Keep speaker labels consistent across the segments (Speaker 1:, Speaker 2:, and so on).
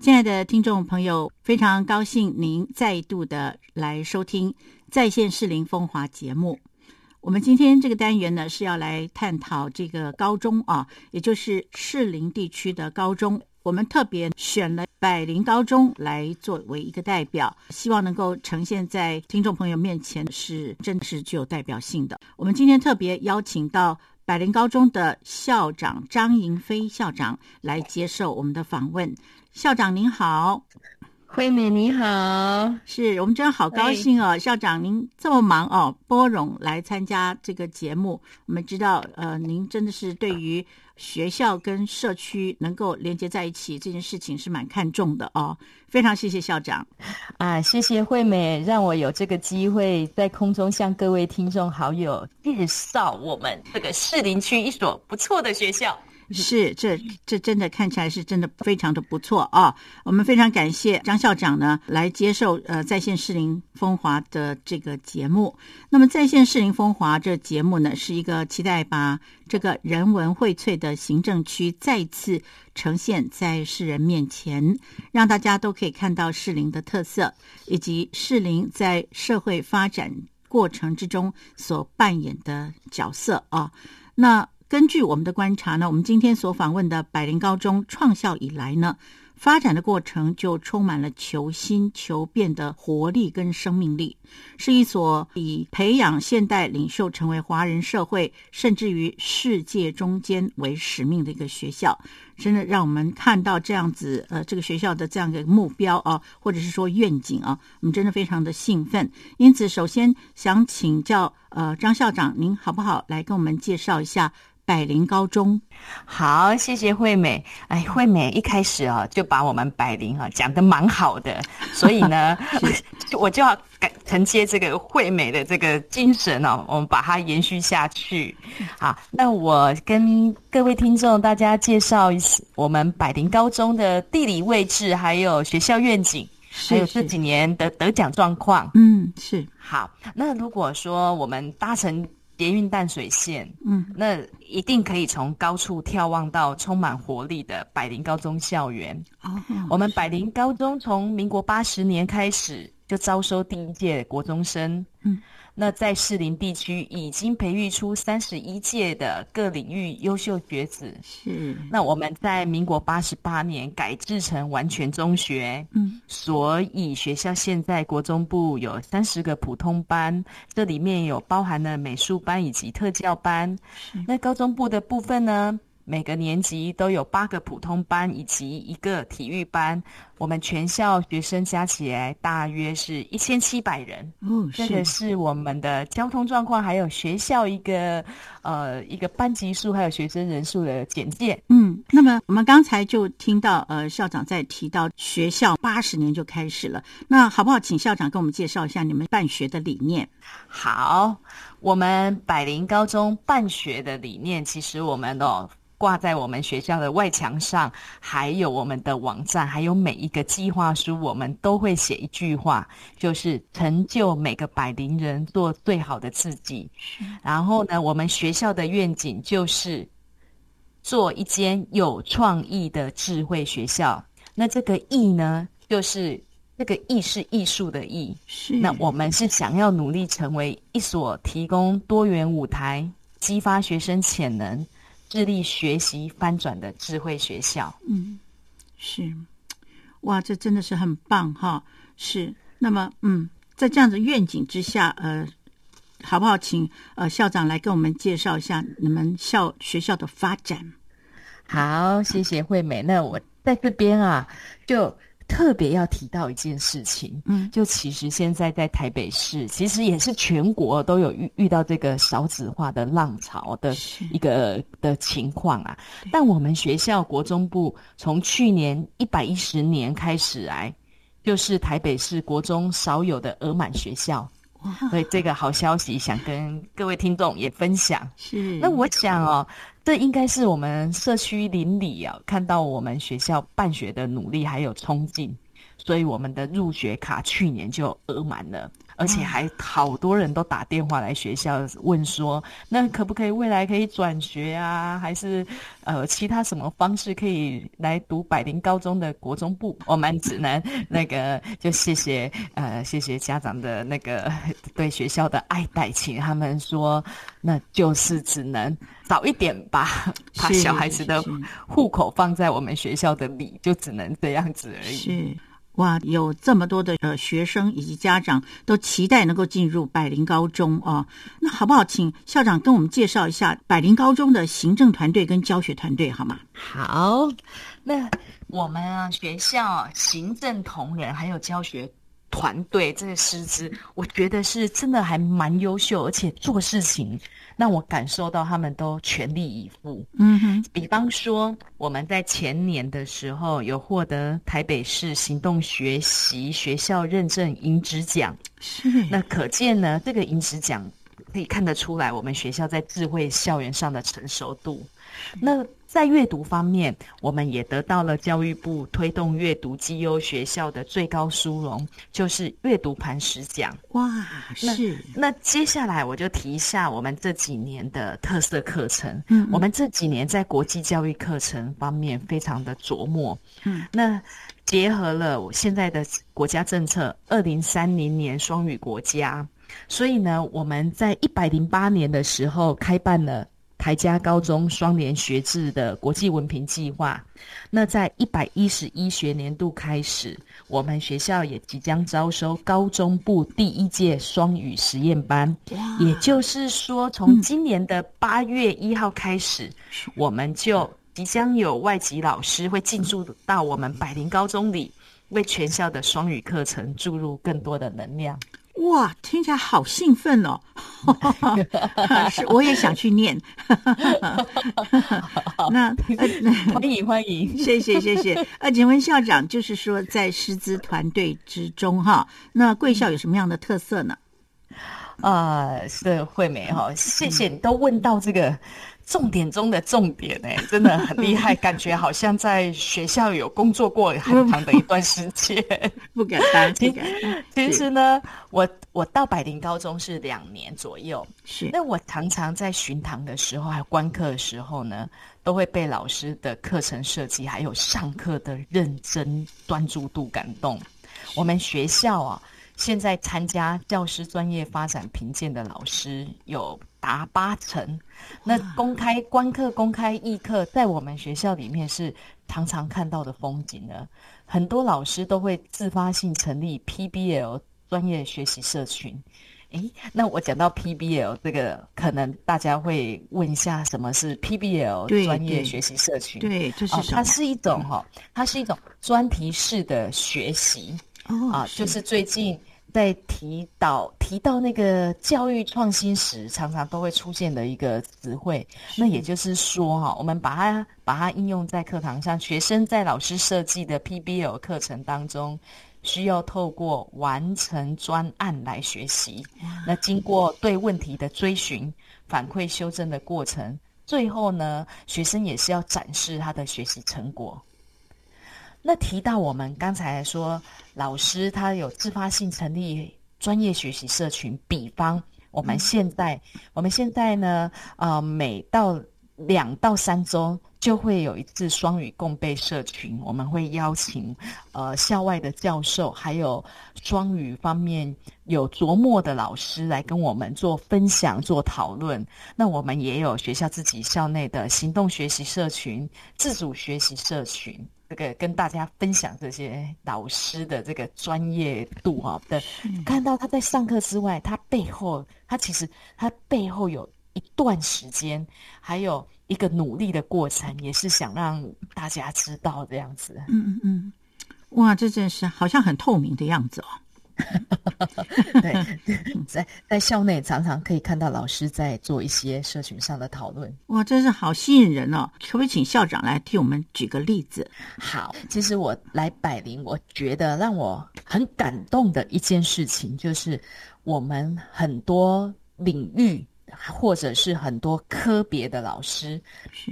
Speaker 1: 亲爱的听众朋友，非常高兴您再度的来收听在线适龄风华节目。我们今天这个单元呢是要来探讨这个高中啊，也就是适龄地区的高中。我们特别选了百灵高中来作为一个代表，希望能够呈现在听众朋友面前是真实具有代表性的。我们今天特别邀请到百灵高中的校长张银飞校长来接受我们的访问。校长您好，
Speaker 2: 惠美你好，
Speaker 1: 是我们真的好高兴哦，校长您这么忙哦，拨冗来参加这个节目。我们知道，呃，您真的是对于学校跟社区能够连接在一起这件事情是蛮看重的哦。非常谢谢校长
Speaker 2: 啊，谢谢惠美，让我有这个机会在空中向各位听众好友介绍我们这个士林区一所不错的学校。
Speaker 1: 是，这这真的看起来是真的非常的不错啊！我们非常感谢张校长呢来接受呃在线适龄风华的这个节目。那么在线适龄风华这节目呢，是一个期待把这个人文荟萃的行政区再次呈现在世人面前，让大家都可以看到适龄的特色，以及适龄在社会发展过程之中所扮演的角色啊。那根据我们的观察呢，我们今天所访问的百灵高中创校以来呢，发展的过程就充满了求新求变的活力跟生命力，是一所以培养现代领袖成为华人社会甚至于世界中间为使命的一个学校。真的让我们看到这样子呃，这个学校的这样一个目标啊，或者是说愿景啊，我们真的非常的兴奋。因此，首先想请教呃张校长，您好不好来跟我们介绍一下？百灵高中，
Speaker 2: 好，谢谢惠美。哎，惠美一开始啊，就把我们百灵啊讲的蛮好的，所以呢，我就要承接这个惠美的这个精神哦，我们把它延续下去。好，那我跟各位听众大家介绍一下我们百灵高中的地理位置，还有学校愿景，还有这几年的得奖状况。
Speaker 1: 嗯，是。
Speaker 2: 好，那如果说我们搭乘。捷运淡水线，嗯，那一定可以从高处眺望到充满活力的百灵高中校园。哦，我们百灵高中从民国八十年开始就招收第一届国中生。嗯。那在士林地区已经培育出三十一届的各领域优秀学子。
Speaker 1: 是。
Speaker 2: 那我们在民国八十八年改制成完全中学。嗯。所以学校现在国中部有三十个普通班，这里面有包含了美术班以及特教班。那高中部的部分呢？每个年级都有八个普通班以及一个体育班，我们全校学生加起来大约是一千七百人。哦，这个是我们的交通状况，还有学校一个呃一个班级数，还有学生人数的简介。
Speaker 1: 嗯，那么我们刚才就听到呃校长在提到学校八十年就开始了，那好不好请校长跟我们介绍一下你们办学的理念？
Speaker 2: 好，我们百灵高中办学的理念，其实我们哦。挂在我们学校的外墙上，还有我们的网站，还有每一个计划书，我们都会写一句话，就是成就每个百灵人做最好的自己。然后呢，我们学校的愿景就是做一间有创意的智慧学校。那这个“艺”呢，就是这个“艺”是艺术的“艺”。
Speaker 1: 是。
Speaker 2: 那我们是想要努力成为一所提供多元舞台、激发学生潜能。致力学习翻转的智慧学校，
Speaker 1: 嗯，是，哇，这真的是很棒哈！是，那么，嗯，在这样子愿景之下，呃，好不好？请呃校长来跟我们介绍一下你们校学校的发展。
Speaker 2: 好，谢谢惠美。那我在这边啊，就。特别要提到一件事情，嗯，就其实现在在台北市，其实也是全国都有遇遇到这个少子化的浪潮的一个的情况啊。但我们学校国中部从去年一百一十年开始来，就是台北市国中少有的额满学校。所以这个好消息想跟各位听众也分享。
Speaker 1: 是，
Speaker 2: 那我想哦，这应该是我们社区邻里啊，看到我们学校办学的努力还有冲劲，所以我们的入学卡去年就额满了。而且还好多人都打电话来学校问说，那可不可以未来可以转学啊？还是呃其他什么方式可以来读百灵高中的国中部？我们只能那个就谢谢呃谢谢家长的那个对学校的爱戴，请他们说，那就是只能早一点吧 把小孩子的户口放在我们学校的里，就只能这样子而已。
Speaker 1: 是。哇，有这么多的呃学生以及家长都期待能够进入百灵高中哦。那好不好，请校长跟我们介绍一下百灵高中的行政团队跟教学团队好吗？
Speaker 2: 好，那我们啊学校行政同仁还有教学团队这个师资，我觉得是真的还蛮优秀，而且做事情。让我感受到他们都全力以赴。
Speaker 1: 嗯哼，
Speaker 2: 比方说我们在前年的时候有获得台北市行动学习学校认证银质奖，
Speaker 1: 是
Speaker 2: 那可见呢，这个银质奖可以看得出来我们学校在智慧校园上的成熟度。那在阅读方面，我们也得到了教育部推动阅读绩优学校的最高殊荣，就是阅读磐石奖。
Speaker 1: 哇，是。
Speaker 2: 那接下来我就提一下我们这几年的特色课程。嗯，我们这几年在国际教育课程方面非常的琢磨。
Speaker 1: 嗯，
Speaker 2: 那结合了我现在的国家政策，二零三零年双语国家，所以呢，我们在一百零八年的时候开办了。台加高中双联学制的国际文凭计划，那在一百一十一学年度开始，我们学校也即将招收高中部第一届双语实验班。也就是说，从今年的八月一号开始，我们就即将有外籍老师会进驻到我们百灵高中里，为全校的双语课程注入更多的能量。
Speaker 1: 哇，听起来好兴奋哦！是，我也想去念。那
Speaker 2: 欢迎欢迎，
Speaker 1: 谢谢 谢谢。呃，请问校长，就是说在师资团队之中哈，那贵校有什么样的特色呢？
Speaker 2: 啊，是惠美哈，谢谢你都问到这个。重点中的重点哎，真的很厉害，感觉好像在学校有工作过很长的一段时间。
Speaker 1: 不敢当，
Speaker 2: 其实其实呢，我我到百灵高中是两年左右，
Speaker 1: 是
Speaker 2: 那我常常在巡堂的时候，还有观课的时候呢，都会被老师的课程设计还有上课的认真专注度感动。我们学校啊，现在参加教师专业发展评鉴的老师有。达八成，那公开观课、公开议课，在我们学校里面是常常看到的风景呢。很多老师都会自发性成立 PBL 专业学习社群。诶，那我讲到 PBL 这个，可能大家会问一下，什么是 PBL 专业学习社群？
Speaker 1: 对，就是
Speaker 2: 它是一种哈，它是一种专题式的学习啊，就是最近。在提到提到那个教育创新时，常常都会出现的一个词汇。那也就是说，哈，我们把它把它应用在课堂上，学生在老师设计的 PBL 课程当中，需要透过完成专案来学习。那经过对问题的追寻、反馈、修正的过程，最后呢，学生也是要展示他的学习成果。那提到我们刚才说，老师他有自发性成立专业学习社群，比方我们现在，我们现在呢，呃，每到两到三周就会有一次双语共备社群，我们会邀请呃校外的教授，还有双语方面有琢磨的老师来跟我们做分享、做讨论。那我们也有学校自己校内的行动学习社群、自主学习社群。这个跟大家分享这些老师的这个专业度哈的，看到他在上课之外，他背后他其实他背后有一段时间，还有一个努力的过程，也是想让大家知道这样子。
Speaker 1: 嗯嗯嗯，哇，这真是好像很透明的样子哦。
Speaker 2: 对，在在校内常常可以看到老师在做一些社群上的讨论。
Speaker 1: 哇，真是好吸引人哦！可不可以请校长来替我们举个例子？
Speaker 2: 好，其实我来百灵，我觉得让我很感动的一件事情，就是我们很多领域或者是很多科别的老师，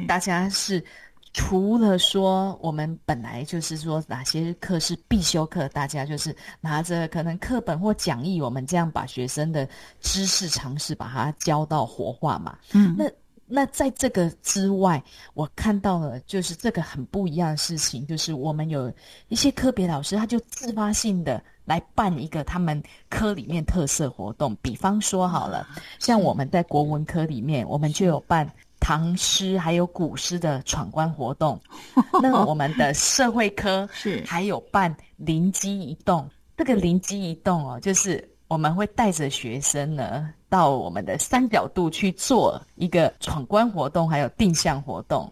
Speaker 2: 大家是。除了说我们本来就是说哪些课是必修课，大家就是拿着可能课本或讲义，我们这样把学生的知识常识把它教到活化嘛。嗯，那那在这个之外，我看到了就是这个很不一样的事情，就是我们有一些科别老师，他就自发性的来办一个他们科里面特色活动，比方说好了，像我们在国文科里面，我们就有办。唐诗还有古诗的闯关活动，那我们的社会科
Speaker 1: 是
Speaker 2: 还有办灵机一动。这个灵机一动哦，就是我们会带着学生呢到我们的三角度去做一个闯关活动，还有定向活动。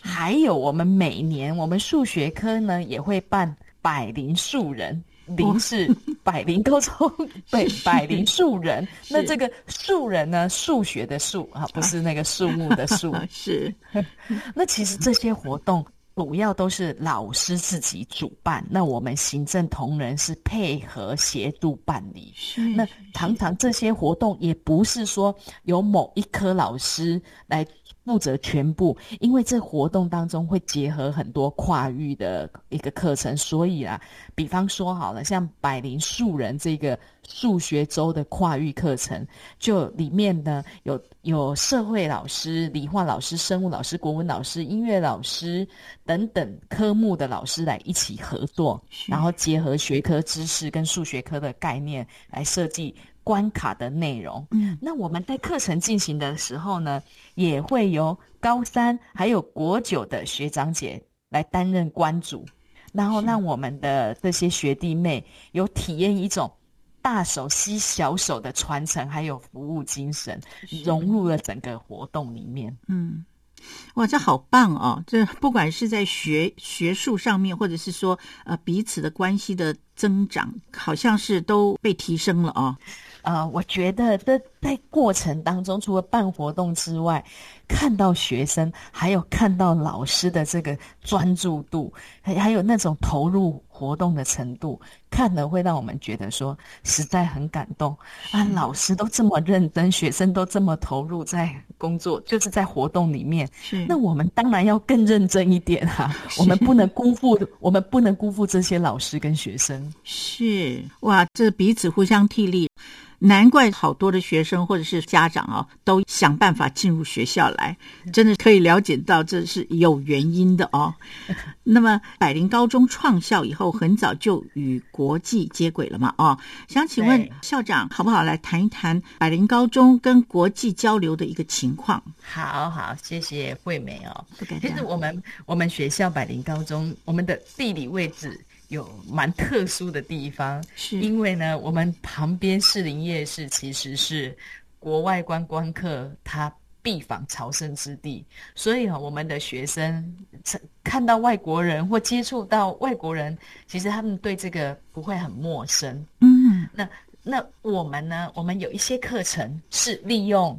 Speaker 2: 还有我们每年我们数学科呢也会办百灵树人。林是 百灵高中，对，百灵树人。那这个树人呢？数学的数啊，不是那个树木的树。
Speaker 1: 是。
Speaker 2: 那其实这些活动主要都是老师自己主办，那我们行政同仁是配合协助办理。那常常这些活动也不是说由某一科老师来。负责全部，因为这活动当中会结合很多跨域的一个课程，所以啊，比方说好了，像百灵树人这个数学周的跨域课程，就里面呢有有社会老师、理化老师、生物老师、国文老师、音乐老师等等科目的老师来一起合作，然后结合学科知识跟数学科的概念来设计。关卡的内容，嗯，那我们在课程进行的时候呢，也会由高三还有国九的学长姐来担任关主，然后让我们的这些学弟妹有体验一种大手吸小手的传承，还有服务精神，融入了整个活动里面，
Speaker 1: 嗯。哇，这好棒哦！这不管是在学学术上面，或者是说呃彼此的关系的增长，好像是都被提升了哦。
Speaker 2: 呃，我觉得这在过程当中，除了办活动之外，看到学生，还有看到老师的这个专注度，还还有那种投入活动的程度，看了会让我们觉得说实在很感动啊！老师都这么认真，学生都这么投入在工作，就是在活动里面。
Speaker 1: 是，
Speaker 2: 那我们当然要更认真一点哈，我们不能辜负，我们不能辜负这些老师跟学生。
Speaker 1: 是，哇，这彼此互相替力。难怪好多的学生或者是家长啊，都想办法进入学校来，真的可以了解到这是有原因的哦。那么百灵高中创校以后，很早就与国际接轨了嘛？哦，想请问校长好不好来谈一谈百灵高中跟国际交流的一个情况？
Speaker 2: 好好，谢谢惠美哦。其实我们我们学校百灵高中，我们的地理位置。有蛮特殊的地方，
Speaker 1: 是
Speaker 2: 因为呢，我们旁边士林夜市其实是国外观光客他必访朝圣之地，所以啊，我们的学生看到外国人或接触到外国人，其实他们对这个不会很陌生。嗯，那那我们呢？我们有一些课程是利用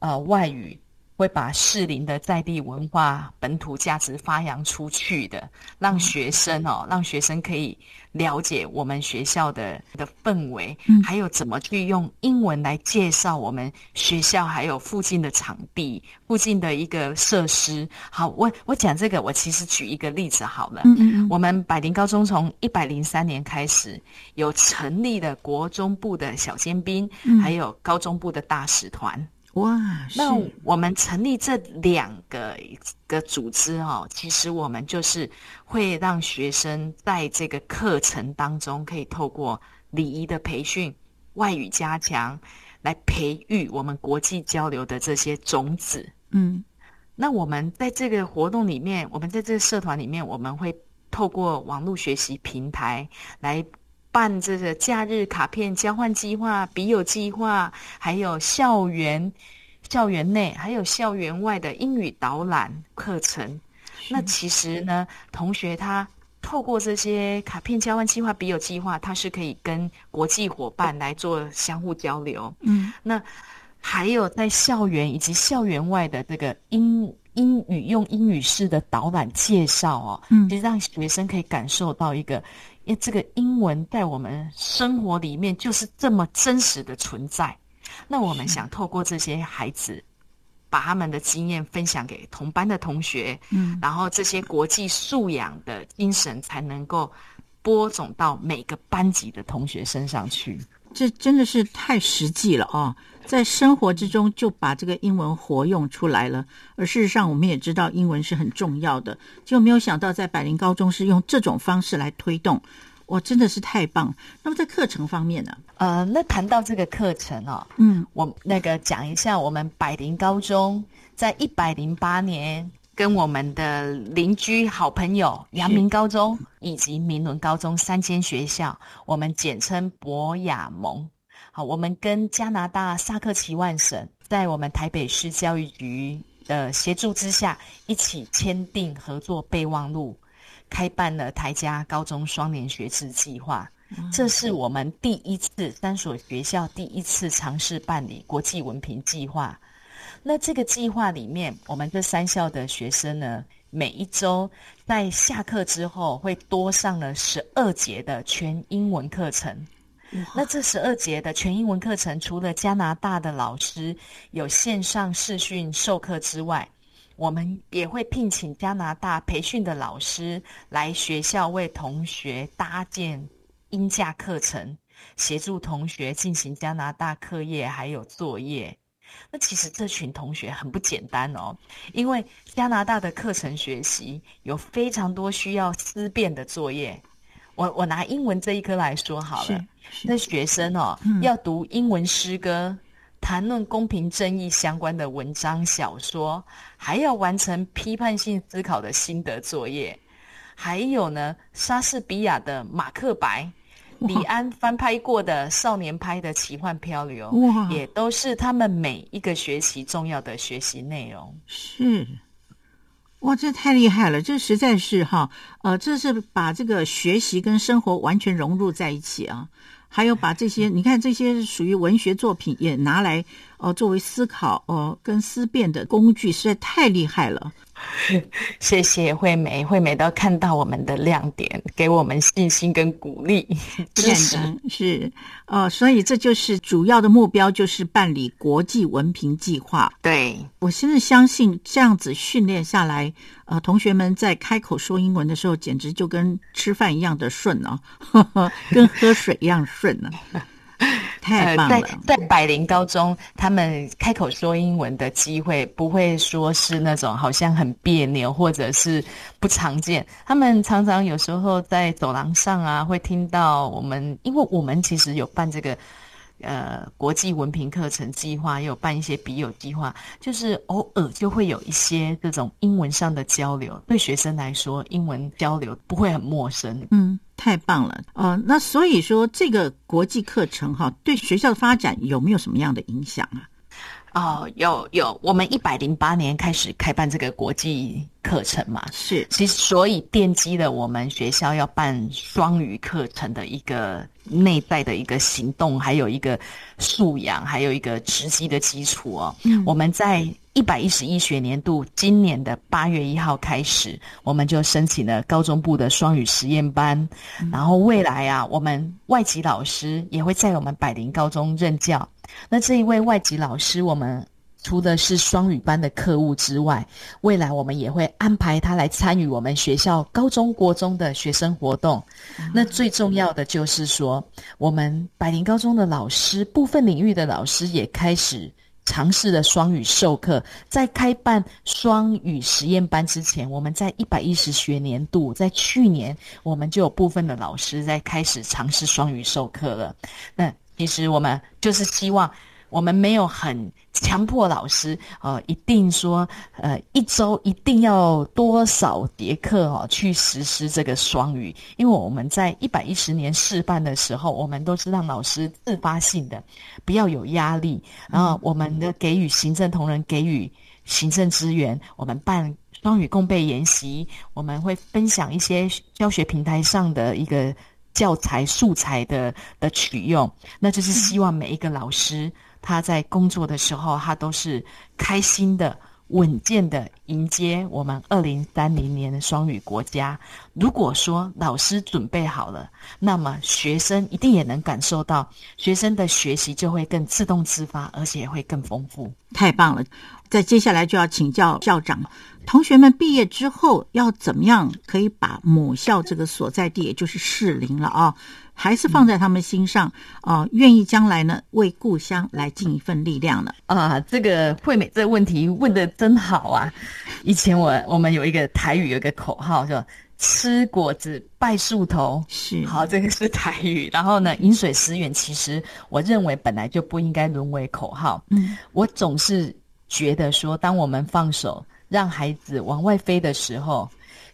Speaker 2: 呃外语。会把适龄的在地文化、本土价值发扬出去的，让学生哦，让学生可以了解我们学校的的氛围，还有怎么去用英文来介绍我们学校，还有附近的场地、附近的一个设施。好，我我讲这个，我其实举一个例子好了。嗯嗯，我们百灵高中从一百零三年开始有成立了国中部的小尖兵，还有高中部的大使团。
Speaker 1: 哇，
Speaker 2: 那我们成立这两个一个组织哦，其实我们就是会让学生在这个课程当中，可以透过礼仪的培训、外语加强，来培育我们国际交流的这些种子。嗯，那我们在这个活动里面，我们在这个社团里面，我们会透过网络学习平台来。办这个假日卡片交换计划、笔友计划，还有校园、校园内还有校园外的英语导览课程。那其实呢，同学他透过这些卡片交换计划、笔友计划，他是可以跟国际伙伴来做相互交流。嗯，那还有在校园以及校园外的这个英英语用英语式的导览介绍哦，嗯，其实让学生可以感受到一个。因为这个英文在我们生活里面就是这么真实的存在，那我们想透过这些孩子，把他们的经验分享给同班的同学，嗯，然后这些国际素养的精神才能够播种到每个班级的同学身上去。
Speaker 1: 这真的是太实际了啊！在生活之中就把这个英文活用出来了。而事实上，我们也知道英文是很重要的，就没有想到在百灵高中是用这种方式来推动。哇，真的是太棒！那么在课程方面呢？
Speaker 2: 呃，那谈到这个课程哦，嗯，我那个讲一下，我们百灵高中在一百零八年跟我们的邻居好朋友阳明高中以及明伦高中三间学校，我们简称博雅盟。好，我们跟加拿大萨克奇万省在我们台北市教育局的协助之下，一起签订合作备忘录。开办了台加高中双年学制计划，这是我们第一次三所学校第一次尝试办理国际文凭计划。那这个计划里面，我们这三校的学生呢，每一周在下课之后会多上了十二节的全英文课程。那这十二节的全英文课程，除了加拿大的老师有线上视讯授课之外，我们也会聘请加拿大培训的老师来学校为同学搭建音架课程，协助同学进行加拿大课业还有作业。那其实这群同学很不简单哦，因为加拿大的课程学习有非常多需要思辨的作业。我我拿英文这一科来说好了，那学生哦要读英文诗歌。谈论公平正义相关的文章、小说，还要完成批判性思考的心得作业。还有呢，莎士比亚的《马克白》，李安翻拍过的《少年派的奇幻漂流》，也都是他们每一个学期重要的学习内容。
Speaker 1: 是，哇，这太厉害了！这实在是哈，呃，这是把这个学习跟生活完全融入在一起啊。还有把这些，你看这些属于文学作品，也拿来哦作为思考哦跟思辨的工具，实在太厉害了。
Speaker 2: 谢谢惠美，惠美都看到我们的亮点，给我们信心跟鼓励。支持
Speaker 1: 是呃，所以这就是主要的目标，就是办理国际文凭计划。
Speaker 2: 对
Speaker 1: 我现在相信这样子训练下来，呃，同学们在开口说英文的时候，简直就跟吃饭一样的顺啊，跟喝水一样顺棒了！
Speaker 2: 在在百灵高中，他们开口说英文的机会不会说是那种好像很别扭，或者是不常见。他们常常有时候在走廊上啊，会听到我们，因为我们其实有办这个。呃，国际文凭课程计划也有办一些笔友计划，就是偶尔就会有一些这种英文上的交流，对学生来说，英文交流不会很陌生。
Speaker 1: 嗯，太棒了。呃，那所以说这个国际课程哈，对学校的发展有没有什么样的影响啊？
Speaker 2: 哦，有有，我们一百零八年开始开办这个国际课程嘛，
Speaker 1: 是，
Speaker 2: 其实所以奠基了我们学校要办双语课程的一个内在的一个行动，还有一个素养，还有一个直击的基础哦。嗯，我们在一百一十一学年度今年的八月一号开始，我们就申请了高中部的双语实验班，然后未来啊，我们外籍老师也会在我们百灵高中任教。那这一位外籍老师，我们除了是双语班的课务之外，未来我们也会安排他来参与我们学校高中国中的学生活动。那最重要的就是说，我们百灵高中的老师，部分领域的老师也开始尝试了双语授课。在开办双语实验班之前，我们在一百一十学年度，在去年我们就有部分的老师在开始尝试双语授课了。那其实我们就是希望，我们没有很强迫老师，呃，一定说，呃，一周一定要多少节课哦，去实施这个双语。因为我们在一百一十年试办的时候，我们都是让老师自发性的，不要有压力。然后我们的给予行政同仁给予行政资源，我们办双语共备研习，我们会分享一些教学平台上的一个。教材素材的的取用，那就是希望每一个老师他在工作的时候，他都是开心的、稳健的迎接我们二零三零年的双语国家。如果说老师准备好了，那么学生一定也能感受到，学生的学习就会更自动自发，而且会更丰富。
Speaker 1: 太棒了！在接下来就要请教校长，同学们毕业之后要怎么样可以把母校这个所在地，也就是适龄了啊，还是放在他们心上啊，愿意将来呢为故乡来尽一份力量呢？
Speaker 2: 啊，这个惠美这个问题问的真好啊！以前我我们有一个台语有一个口号叫。吃果子拜树头
Speaker 1: 是
Speaker 2: 好，这个是台语。然后呢，饮水思源，其实我认为本来就不应该沦为口号。嗯，我总是觉得说，当我们放手让孩子往外飞的时候，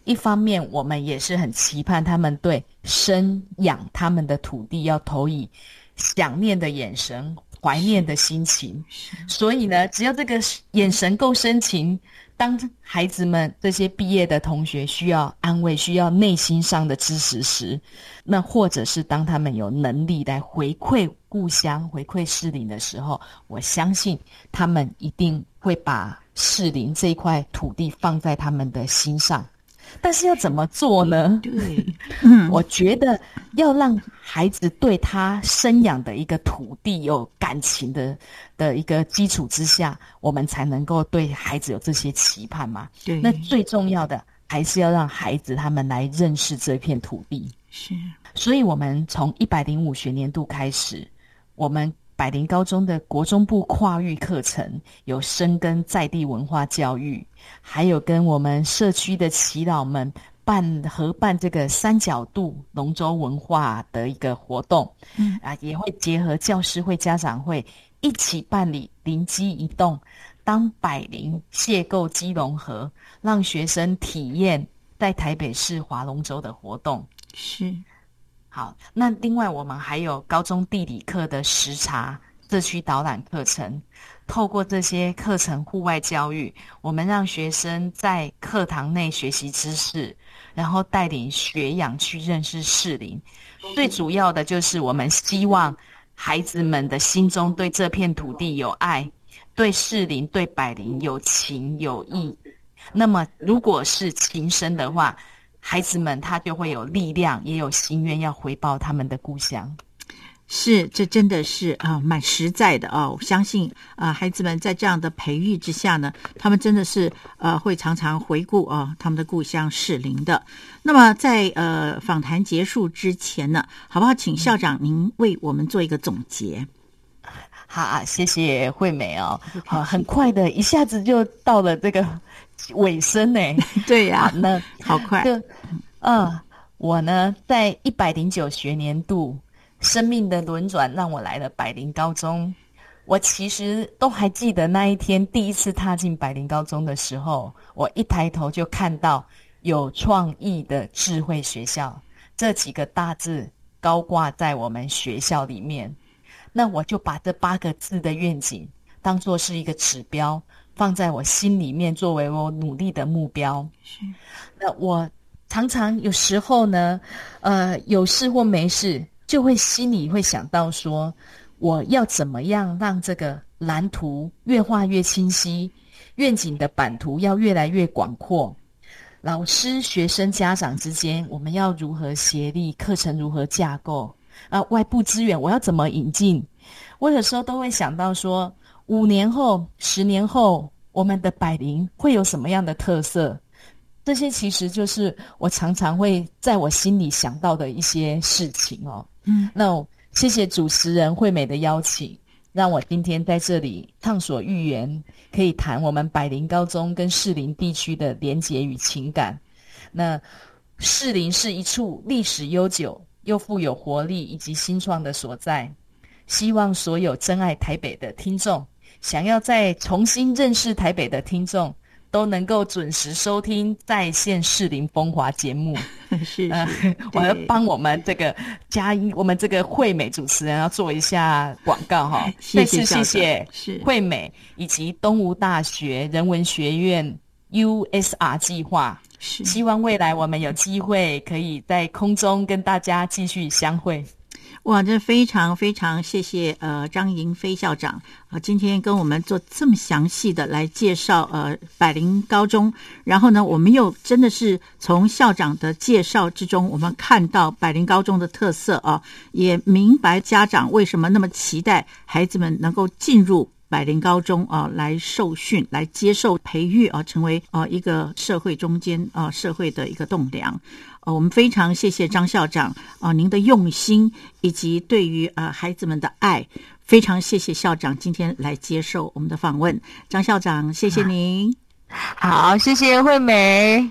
Speaker 2: 一方面我们也是很期盼他们对生养他们的土地要投以想念的眼神、怀念的心情。所以呢，只要这个眼神够深情。当孩子们这些毕业的同学需要安慰、需要内心上的支持时，那或者是当他们有能力来回馈故乡、回馈士林的时候，我相信他们一定会把士林这一块土地放在他们的心上。但是要怎么做呢？
Speaker 1: 对，
Speaker 2: 嗯，我觉得要让孩子对他生养的一个土地有感情的的一个基础之下，我们才能够对孩子有这些期盼嘛。
Speaker 1: 对，
Speaker 2: 那最重要的还是要让孩子他们来认识这片土地。
Speaker 1: 是，
Speaker 2: 所以我们从一百零五学年度开始，我们。百灵高中的国中部跨域课程有深耕在地文化教育，还有跟我们社区的耆老们办合办这个三角度龙舟文化的一个活动，嗯。啊，也会结合教师会、家长会一起办理灵机一动，当百灵邂逅基隆河，让学生体验在台北市划龙舟的活动，
Speaker 1: 是。
Speaker 2: 好，那另外我们还有高中地理课的时查社区导览课程，透过这些课程户外教育，我们让学生在课堂内学习知识，然后带领学养去认识士林。最主要的就是我们希望孩子们的心中对这片土地有爱，对士林、对百灵有情有义。那么如果是情深的话。孩子们，他就会有力量，也有心愿要回报他们的故乡。
Speaker 1: 是，这真的是啊，蛮实在的哦。我相信啊，孩子们在这样的培育之下呢，他们真的是呃，会常常回顾啊，他们的故乡士林的。那么，在呃访谈结束之前呢，好不好，请校长您为我们做一个总结？
Speaker 2: 好，啊谢谢惠美哦。好，很快的一下子就到了这个。尾声呢？
Speaker 1: 对呀，
Speaker 2: 那
Speaker 1: 好快。
Speaker 2: 就，嗯，我呢，在一百零九学年度，生命的轮转让我来了百灵高中。我其实都还记得那一天第一次踏进百灵高中的时候，我一抬头就看到有创意的智慧学校这几个大字高挂在我们学校里面。那我就把这八个字的愿景当做是一个指标。放在我心里面，作为我努力的目标。
Speaker 1: 是，
Speaker 2: 那我常常有时候呢，呃，有事或没事，就会心里会想到说，我要怎么样让这个蓝图越画越清晰，愿景的版图要越来越广阔。老师、学生、家长之间，我们要如何协力？课程如何架构？啊，外部资源我要怎么引进？我有时候都会想到说。五年后、十年后，我们的百灵会有什么样的特色？这些其实就是我常常会在我心里想到的一些事情哦。嗯，那谢谢主持人惠美的邀请，让我今天在这里畅所欲言，可以谈我们百灵高中跟士林地区的连结与情感。那士林是一处历史悠久又富有活力以及新创的所在，希望所有真爱台北的听众。想要再重新认识台北的听众，都能够准时收听在线士林风华节目。
Speaker 1: 是，
Speaker 2: 我要帮我们这个嘉音，我们这个惠美主持人要做一下广告哈。
Speaker 1: 再次谢
Speaker 2: 谢惠美以及东吴大学人文学院 USR 计划。
Speaker 1: 是，
Speaker 2: 希望未来我们有机会可以在空中跟大家继续相会。
Speaker 1: 哇，这非常非常谢谢呃张莹飞校长啊，今天跟我们做这么详细的来介绍呃百灵高中，然后呢，我们又真的是从校长的介绍之中，我们看到百灵高中的特色啊，也明白家长为什么那么期待孩子们能够进入百灵高中啊来受训，来接受培育啊，成为啊一个社会中间啊社会的一个栋梁。呃，我们非常谢谢张校长啊，您的用心以及对于呃孩子们的爱，非常谢谢校长今天来接受我们的访问。张校长，谢谢您。
Speaker 2: 好，谢谢惠美。